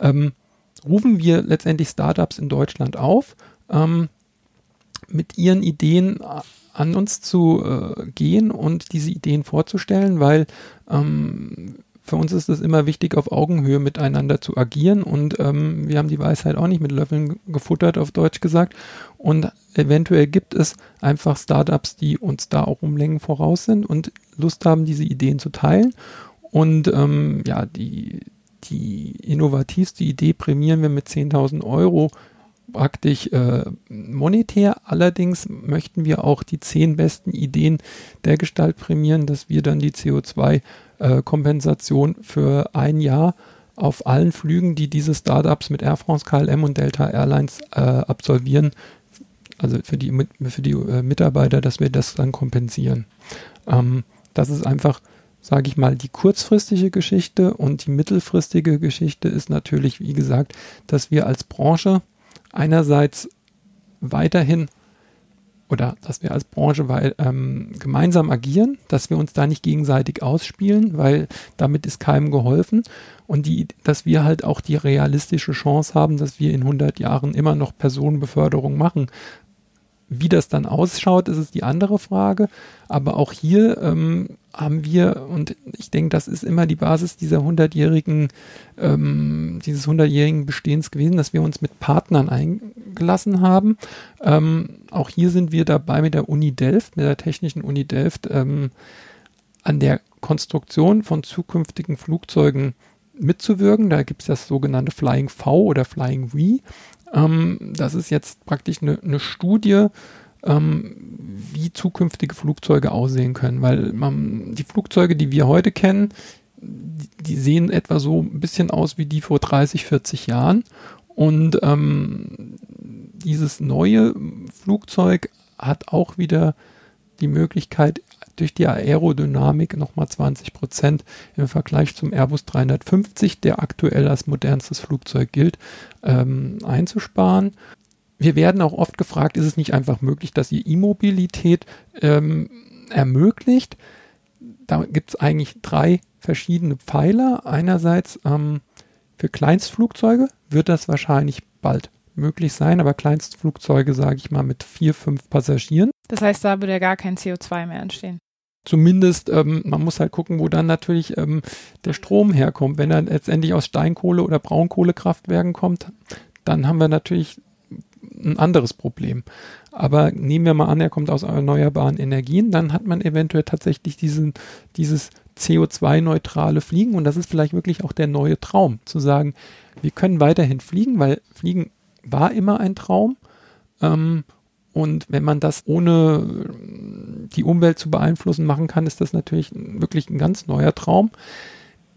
ähm, rufen wir letztendlich Startups in Deutschland auf, ähm, mit ihren Ideen an uns zu äh, gehen und diese Ideen vorzustellen, weil ähm, für uns ist es immer wichtig, auf Augenhöhe miteinander zu agieren und ähm, wir haben die Weisheit auch nicht mit Löffeln gefuttert, auf Deutsch gesagt. Und eventuell gibt es einfach Startups, die uns da auch um Längen voraus sind und Lust haben, diese Ideen zu teilen. Und ähm, ja, die, die innovativste Idee prämieren wir mit 10.000 Euro praktisch äh, monetär. Allerdings möchten wir auch die zehn besten Ideen der Gestalt prämieren, dass wir dann die CO2-Kompensation äh, für ein Jahr auf allen Flügen, die diese Startups mit Air France, KLM und Delta Airlines äh, absolvieren, also für die, für die äh, Mitarbeiter, dass wir das dann kompensieren. Ähm, das ist einfach, sage ich mal, die kurzfristige Geschichte und die mittelfristige Geschichte ist natürlich, wie gesagt, dass wir als Branche einerseits weiterhin oder dass wir als Branche weil, ähm, gemeinsam agieren, dass wir uns da nicht gegenseitig ausspielen, weil damit ist keinem geholfen. Und die, dass wir halt auch die realistische Chance haben, dass wir in 100 Jahren immer noch Personenbeförderung machen, wie das dann ausschaut, ist es die andere Frage. Aber auch hier ähm, haben wir, und ich denke, das ist immer die Basis dieser hundertjährigen, ähm, dieses hundertjährigen Bestehens gewesen, dass wir uns mit Partnern eingelassen haben. Ähm, auch hier sind wir dabei mit der Uni Delft, mit der Technischen Uni Delft, ähm, an der Konstruktion von zukünftigen Flugzeugen mitzuwirken. Da gibt es das sogenannte Flying V oder Flying V. Ähm, das ist jetzt praktisch eine, eine Studie, ähm, wie zukünftige Flugzeuge aussehen können, weil man, die Flugzeuge, die wir heute kennen, die, die, sehen etwa so ein bisschen aus wie die vor 30, 40 Jahren. Und ähm, dieses neue Flugzeug hat auch wieder die Möglichkeit, durch die Aerodynamik nochmal 20 Prozent im Vergleich zum Airbus 350, der aktuell als modernstes Flugzeug gilt, ähm, einzusparen. Wir werden auch oft gefragt, ist es nicht einfach möglich, dass ihr E-Mobilität ähm, ermöglicht? Da gibt es eigentlich drei verschiedene Pfeiler. Einerseits ähm, für Kleinstflugzeuge wird das wahrscheinlich bald möglich sein, aber Kleinstflugzeuge, sage ich mal, mit vier, fünf Passagieren. Das heißt, da würde ja gar kein CO2 mehr entstehen. Zumindest, ähm, man muss halt gucken, wo dann natürlich ähm, der Strom herkommt. Wenn er letztendlich aus Steinkohle- oder Braunkohlekraftwerken kommt, dann haben wir natürlich ein anderes Problem. Aber nehmen wir mal an, er kommt aus erneuerbaren Energien, dann hat man eventuell tatsächlich diesen, dieses CO2-neutrale Fliegen und das ist vielleicht wirklich auch der neue Traum, zu sagen, wir können weiterhin fliegen, weil Fliegen war immer ein Traum. Ähm, und wenn man das ohne die Umwelt zu beeinflussen machen kann, ist das natürlich wirklich ein ganz neuer Traum.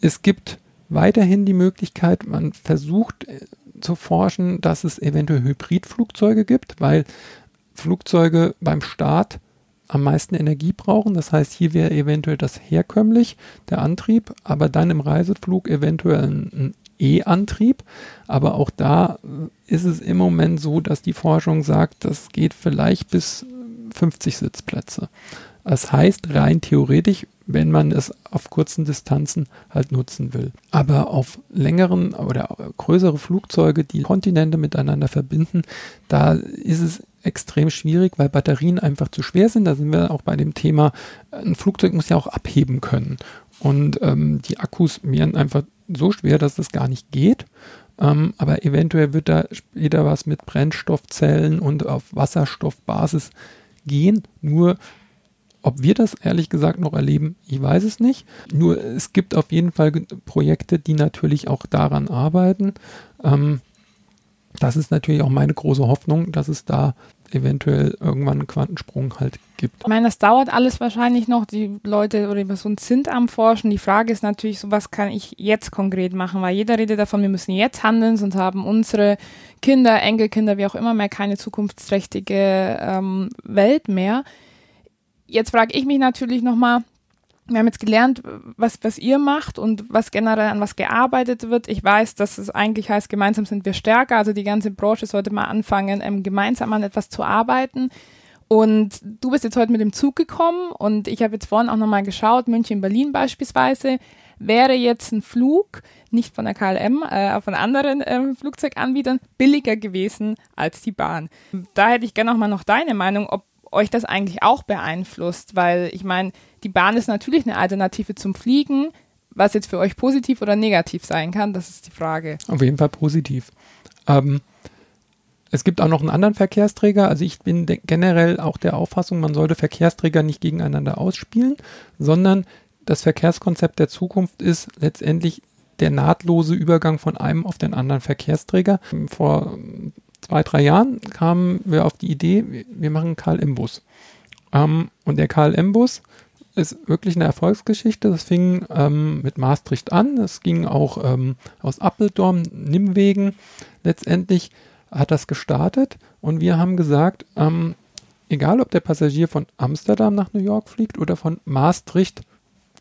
Es gibt weiterhin die Möglichkeit, man versucht äh, zu forschen, dass es eventuell Hybridflugzeuge gibt, weil Flugzeuge beim Start am meisten Energie brauchen. Das heißt, hier wäre eventuell das herkömmlich, der Antrieb, aber dann im Reiseflug eventuell ein E-Antrieb. Aber auch da ist es im Moment so, dass die Forschung sagt, das geht vielleicht bis 50 Sitzplätze. Das heißt, rein theoretisch, wenn man es auf kurzen Distanzen halt nutzen will. Aber auf längeren oder größere Flugzeuge, die Kontinente miteinander verbinden, da ist es extrem schwierig, weil Batterien einfach zu schwer sind. Da sind wir auch bei dem Thema, ein Flugzeug muss ja auch abheben können. Und ähm, die Akkus wären einfach so schwer, dass das gar nicht geht. Ähm, aber eventuell wird da später was mit Brennstoffzellen und auf Wasserstoffbasis gehen. Nur Ob wir das ehrlich gesagt noch erleben, ich weiß es nicht. Nur es gibt auf jeden Fall Projekte, die natürlich auch daran arbeiten. Ähm, das ist natürlich auch meine große Hoffnung, dass es da eventuell irgendwann einen Quantensprung halt gibt. Ich meine, das dauert alles wahrscheinlich noch. Die Leute oder die Personen sind am Forschen. Die Frage ist natürlich so, was kann ich jetzt konkret machen? Weil jeder redet davon, wir müssen jetzt handeln, sonst haben unsere Kinder, Enkelkinder, wie auch immer mehr keine zukunftsträchtige ähm, Welt mehr. Jetzt frage ich mich natürlich nochmal, wir haben jetzt gelernt, was, was ihr macht und was generell an was gearbeitet wird. Ich weiß, dass es eigentlich heißt, gemeinsam sind wir stärker. Also die ganze Branche sollte mal anfangen, ähm, gemeinsam an etwas zu arbeiten. Und du bist jetzt heute mit dem Zug gekommen und ich habe jetzt vorhin auch nochmal geschaut, München, Berlin beispielsweise, wäre jetzt ein Flug, nicht von der KLM, äh, von anderen äh, Flugzeuganbietern, billiger gewesen als die Bahn. Da hätte ich gerne nochmal noch deine Meinung, ob euch das eigentlich auch beeinflusst, weil ich meine, die Bahn ist natürlich eine Alternative zum Fliegen. Was jetzt für euch positiv oder negativ sein kann, das ist die Frage. Auf jeden Fall positiv. Ähm, es gibt auch noch einen anderen Verkehrsträger. Also ich bin generell auch der Auffassung, man sollte Verkehrsträger nicht gegeneinander ausspielen, sondern das Verkehrskonzept der Zukunft ist letztendlich der nahtlose Übergang von einem auf den anderen Verkehrsträger. Vor zwei, drei Jahren kamen wir auf die Idee, wir machen KLM-Bus. Ähm, und der KLM-Bus ist wirklich eine Erfolgsgeschichte. Das fing ähm, mit Maastricht an. Es ging auch ähm, aus Appeldorn, Nimwegen. Letztendlich hat das gestartet und wir haben gesagt, ähm, egal ob der Passagier von Amsterdam nach New York fliegt oder von Maastricht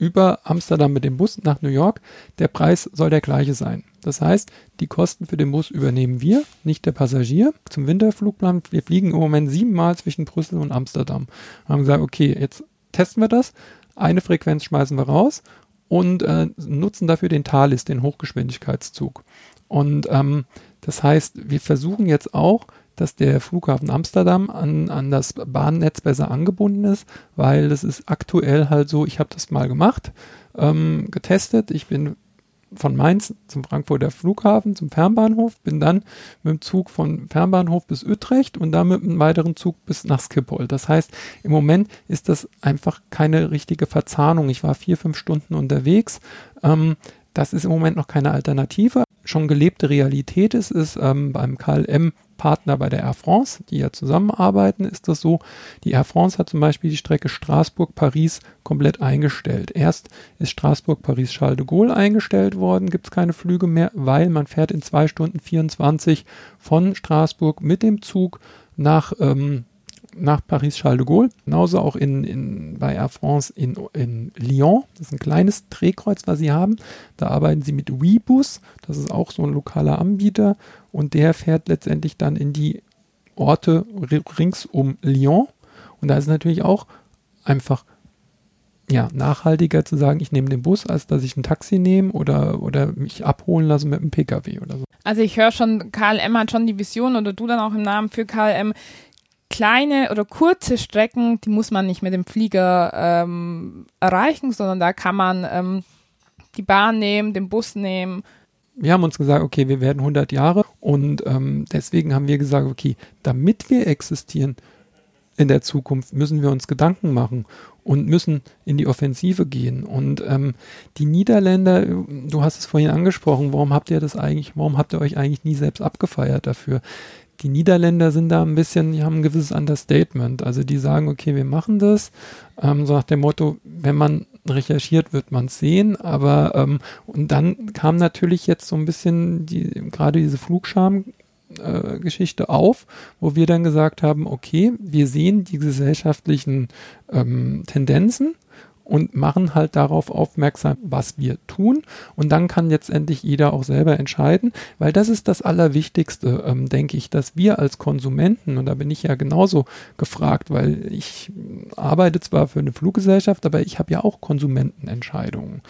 über Amsterdam mit dem Bus nach New York, der Preis soll der gleiche sein. Das heißt, die Kosten für den Bus übernehmen wir, nicht der Passagier. Zum Winterflugplan, wir fliegen im Moment siebenmal zwischen Brüssel und Amsterdam. Wir haben gesagt, okay, jetzt testen wir das, eine Frequenz schmeißen wir raus und äh, nutzen dafür den Thalys, den Hochgeschwindigkeitszug. Und ähm, das heißt, wir versuchen jetzt auch, dass der Flughafen Amsterdam an, an das Bahnnetz besser angebunden ist, weil das ist aktuell halt so, ich habe das mal gemacht, ähm, getestet, ich bin von Mainz zum Frankfurter Flughafen, zum Fernbahnhof, bin dann mit dem Zug von Fernbahnhof bis Utrecht und dann mit einem weiteren Zug bis nach Schiphol. Das heißt, im Moment ist das einfach keine richtige Verzahnung. Ich war vier, fünf Stunden unterwegs. Ähm, das ist im Moment noch keine Alternative. Schon gelebte Realität ist es ähm, beim KLM Partner bei der Air France, die ja zusammenarbeiten, ist das so. Die Air France hat zum Beispiel die Strecke Straßburg-Paris komplett eingestellt. Erst ist Straßburg-Paris-Charles de Gaulle eingestellt worden, gibt es keine Flüge mehr, weil man fährt in zwei Stunden 24 von Straßburg mit dem Zug nach ähm, nach Paris-Charles de Gaulle. Genauso auch in, in, bei Air France in, in Lyon. Das ist ein kleines Drehkreuz, was sie haben. Da arbeiten sie mit Webus. Das ist auch so ein lokaler Anbieter. Und der fährt letztendlich dann in die Orte rings um Lyon. Und da ist es natürlich auch einfach ja, nachhaltiger zu sagen, ich nehme den Bus, als dass ich ein Taxi nehme oder, oder mich abholen lasse mit einem Pkw oder so. Also ich höre schon, KLM hat schon die Vision oder du dann auch im Namen für KLM, kleine oder kurze Strecken, die muss man nicht mit dem Flieger ähm, erreichen, sondern da kann man ähm, die Bahn nehmen, den Bus nehmen. Wir haben uns gesagt, okay, wir werden 100 Jahre und ähm, deswegen haben wir gesagt, okay, damit wir existieren in der Zukunft, müssen wir uns Gedanken machen und müssen in die Offensive gehen. Und ähm, die Niederländer, du hast es vorhin angesprochen, warum habt ihr das eigentlich, warum habt ihr euch eigentlich nie selbst abgefeiert dafür? Die Niederländer sind da ein bisschen, die haben ein gewisses Understatement. Also die sagen, okay, wir machen das. Ähm, so nach dem Motto, wenn man recherchiert, wird man es sehen. Aber ähm, und dann kam natürlich jetzt so ein bisschen die, gerade diese Flugscham. Äh, Geschichte auf, wo wir dann gesagt haben, okay, wir sehen die gesellschaftlichen ähm, Tendenzen und machen halt darauf aufmerksam, was wir tun. Und dann kann letztendlich jeder auch selber entscheiden, weil das ist das Allerwichtigste, ähm, denke ich, dass wir als Konsumenten, und da bin ich ja genauso gefragt, weil ich arbeite zwar für eine Fluggesellschaft, aber ich habe ja auch Konsumentenentscheidungen.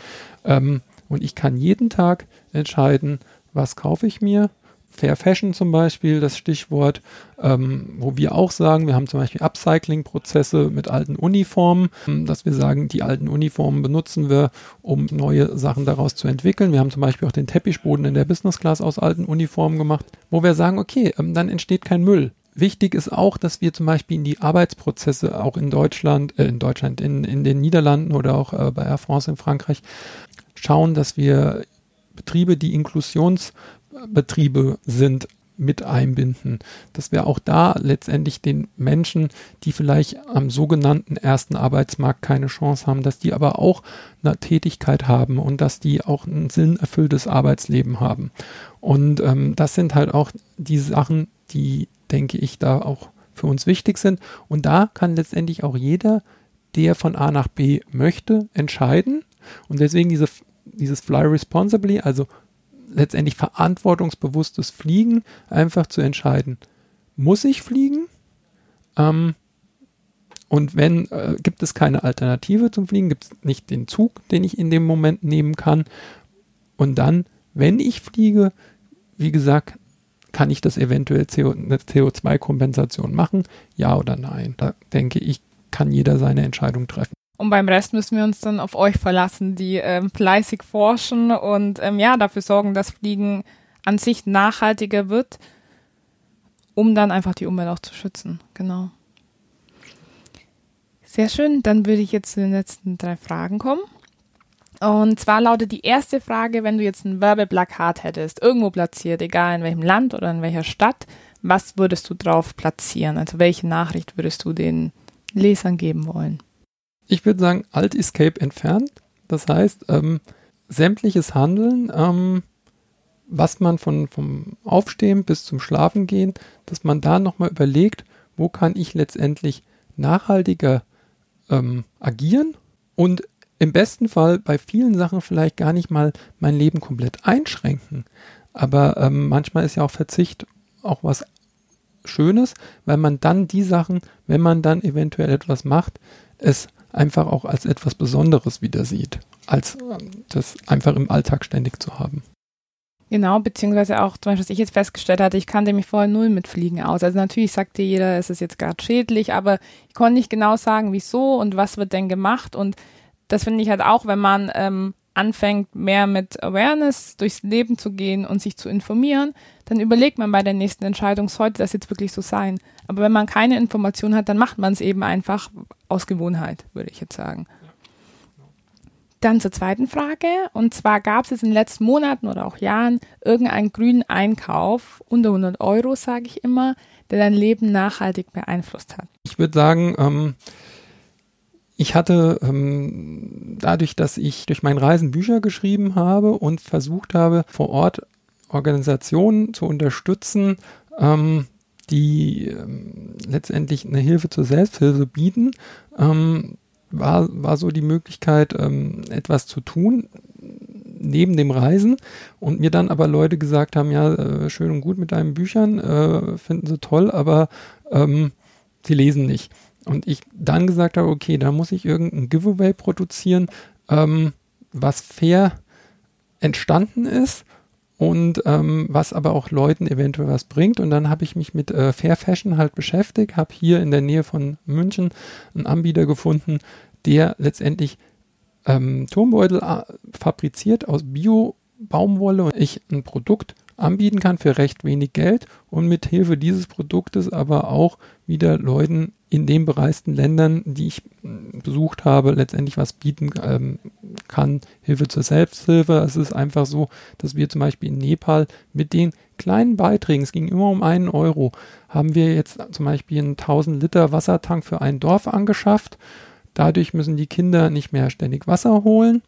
Ähm, und ich kann jeden Tag entscheiden, was kaufe ich mir, Fair Fashion zum Beispiel, das Stichwort, ähm, wo wir auch sagen, wir haben zum Beispiel Upcycling-Prozesse mit alten Uniformen, ähm, dass wir sagen, die alten Uniformen benutzen wir, um neue Sachen daraus zu entwickeln. Wir haben zum Beispiel auch den Teppichboden in der Business Class aus alten Uniformen gemacht, wo wir sagen, okay, ähm, dann entsteht kein Müll wichtig ist auch, dass wir zum Beispiel in die Arbeitsprozesse auch in Deutschland, äh, in Deutschland, in, in den Niederlanden oder auch äh, bei Air France in Frankreich schauen, dass wir Betriebe, die Inklusionsbetriebe sind, mit einbinden, dass wir auch da letztendlich den Menschen, die vielleicht am sogenannten ersten Arbeitsmarkt keine Chance haben, dass die aber auch eine Tätigkeit haben und dass die auch ein sinnerfülltes Arbeitsleben haben. Und ähm, das sind halt auch die Sachen, die, denke ich, da auch für uns wichtig sind. Und da kann letztendlich auch jeder, der von A nach B möchte, entscheiden. Und deswegen diese, dieses Fly Responsibly, also letztendlich verantwortungsbewusstes Fliegen einfach zu entscheiden, muss ich fliegen? Ähm, und wenn, äh, gibt es keine Alternative zum Fliegen, gibt es nicht den Zug, den ich in dem Moment nehmen kann. Und dann, wenn ich fliege, wie gesagt, kann ich das eventuell CO, eine CO2-Kompensation machen? Ja oder nein? Da denke ich, kann jeder seine Entscheidung treffen. Und beim Rest müssen wir uns dann auf euch verlassen, die ähm, fleißig forschen und ähm, ja, dafür sorgen, dass Fliegen an sich nachhaltiger wird, um dann einfach die Umwelt auch zu schützen. Genau. Sehr schön. Dann würde ich jetzt zu den letzten drei Fragen kommen. Und zwar lautet die erste Frage, wenn du jetzt ein Werbeplakat hättest, irgendwo platziert, egal in welchem Land oder in welcher Stadt, was würdest du drauf platzieren? Also welche Nachricht würdest du den Lesern geben wollen? Ich würde sagen, Alt Escape entfernt. Das heißt, ähm, sämtliches Handeln, ähm, was man von, vom Aufstehen bis zum Schlafen gehen, dass man da nochmal überlegt, wo kann ich letztendlich nachhaltiger ähm, agieren und im besten Fall bei vielen Sachen vielleicht gar nicht mal mein Leben komplett einschränken. Aber ähm, manchmal ist ja auch Verzicht auch was Schönes, weil man dann die Sachen, wenn man dann eventuell etwas macht, es einfach auch als etwas Besonderes wieder sieht, als das einfach im Alltag ständig zu haben. Genau, beziehungsweise auch, zum Beispiel, was ich jetzt festgestellt hatte, ich kannte mich vorher null mit Fliegen aus. Also natürlich sagte jeder, es ist jetzt gerade schädlich, aber ich konnte nicht genau sagen, wieso und was wird denn gemacht. Und das finde ich halt auch, wenn man ähm, anfängt, mehr mit Awareness durchs Leben zu gehen und sich zu informieren, dann überlegt man bei der nächsten Entscheidung, sollte das jetzt wirklich so sein. Aber wenn man keine Information hat, dann macht man es eben einfach aus Gewohnheit, würde ich jetzt sagen. Dann zur zweiten Frage. Und zwar gab es jetzt in den letzten Monaten oder auch Jahren irgendeinen grünen Einkauf, unter 100 Euro, sage ich immer, der dein Leben nachhaltig beeinflusst hat. Ich würde sagen, ähm, ich hatte ähm, dadurch, dass ich durch mein Reisen Bücher geschrieben habe und versucht habe, vor Ort Organisationen zu unterstützen, ähm, die ähm, letztendlich eine Hilfe zur Selbsthilfe bieten, ähm, war, war so die Möglichkeit, ähm, etwas zu tun neben dem Reisen und mir dann aber Leute gesagt haben, ja, äh, schön und gut mit deinen Büchern, äh, finden sie toll, aber ähm, sie lesen nicht. Und ich dann gesagt habe, okay, da muss ich irgendein Giveaway produzieren, ähm, was fair entstanden ist und ähm, was aber auch Leuten eventuell was bringt. Und dann habe ich mich mit äh, Fair Fashion halt beschäftigt, habe hier in der Nähe von München einen Anbieter gefunden, der letztendlich ähm, Turmbeutel äh, fabriziert aus Bio-Baumwolle und ich ein Produkt anbieten kann für recht wenig Geld und mit Hilfe dieses Produktes aber auch wieder Leuten in den bereisten Ländern, die ich besucht habe, letztendlich was bieten ähm, kann. Hilfe zur Selbsthilfe. Es ist einfach so, dass wir zum Beispiel in Nepal mit den kleinen Beiträgen, es ging immer um einen Euro, haben wir jetzt zum Beispiel einen 1000 Liter Wassertank für ein Dorf angeschafft. Dadurch müssen die Kinder nicht mehr ständig Wasser holen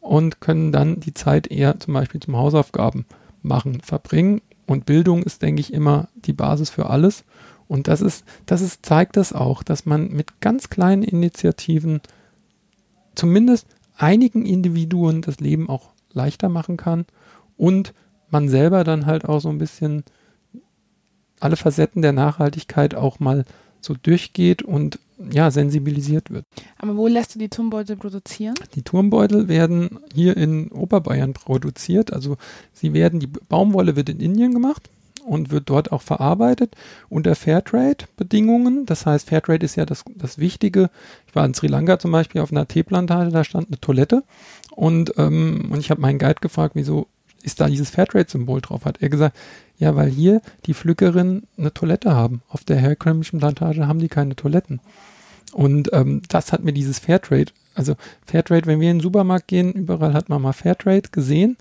und können dann die Zeit eher zum Beispiel zum Hausaufgaben machen, verbringen. Und Bildung ist, denke ich, immer die Basis für alles. Und das ist, das ist, zeigt das auch, dass man mit ganz kleinen Initiativen zumindest einigen Individuen das Leben auch leichter machen kann und man selber dann halt auch so ein bisschen alle Facetten der Nachhaltigkeit auch mal so durchgeht und ja, sensibilisiert wird. Aber wo lässt du die Turmbeutel produzieren? Die Turmbeutel werden hier in Oberbayern produziert. Also sie werden, die Baumwolle wird in Indien gemacht und wird dort auch verarbeitet unter Fairtrade-Bedingungen. Das heißt, Fairtrade ist ja das, das Wichtige. Ich war in Sri Lanka zum Beispiel auf einer Teeplantage, da stand eine Toilette und, ähm, und ich habe meinen Guide gefragt, wieso ist da dieses Fairtrade-Symbol drauf? Hat er gesagt, ja, weil hier die Pflückerinnen eine Toilette haben. Auf der herkömmlichen Plantage haben die keine Toiletten. Und ähm, das hat mir dieses Fairtrade, also Fairtrade, wenn wir in den Supermarkt gehen, überall hat man mal Fairtrade gesehen,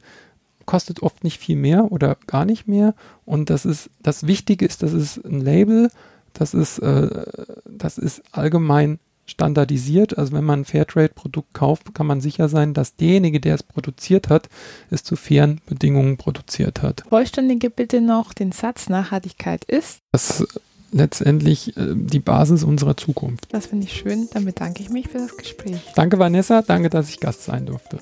kostet oft nicht viel mehr oder gar nicht mehr. Und das ist, das Wichtige ist, das ist ein Label, das ist, äh, das ist allgemein standardisiert. Also wenn man ein Fairtrade-Produkt kauft, kann man sicher sein, dass derjenige, der es produziert hat, es zu fairen Bedingungen produziert hat. Vollständige bitte noch den Satz Nachhaltigkeit ist. Das ist letztendlich äh, die Basis unserer Zukunft. Das finde ich schön. Dann bedanke ich mich für das Gespräch. Danke Vanessa, danke, dass ich Gast sein durfte.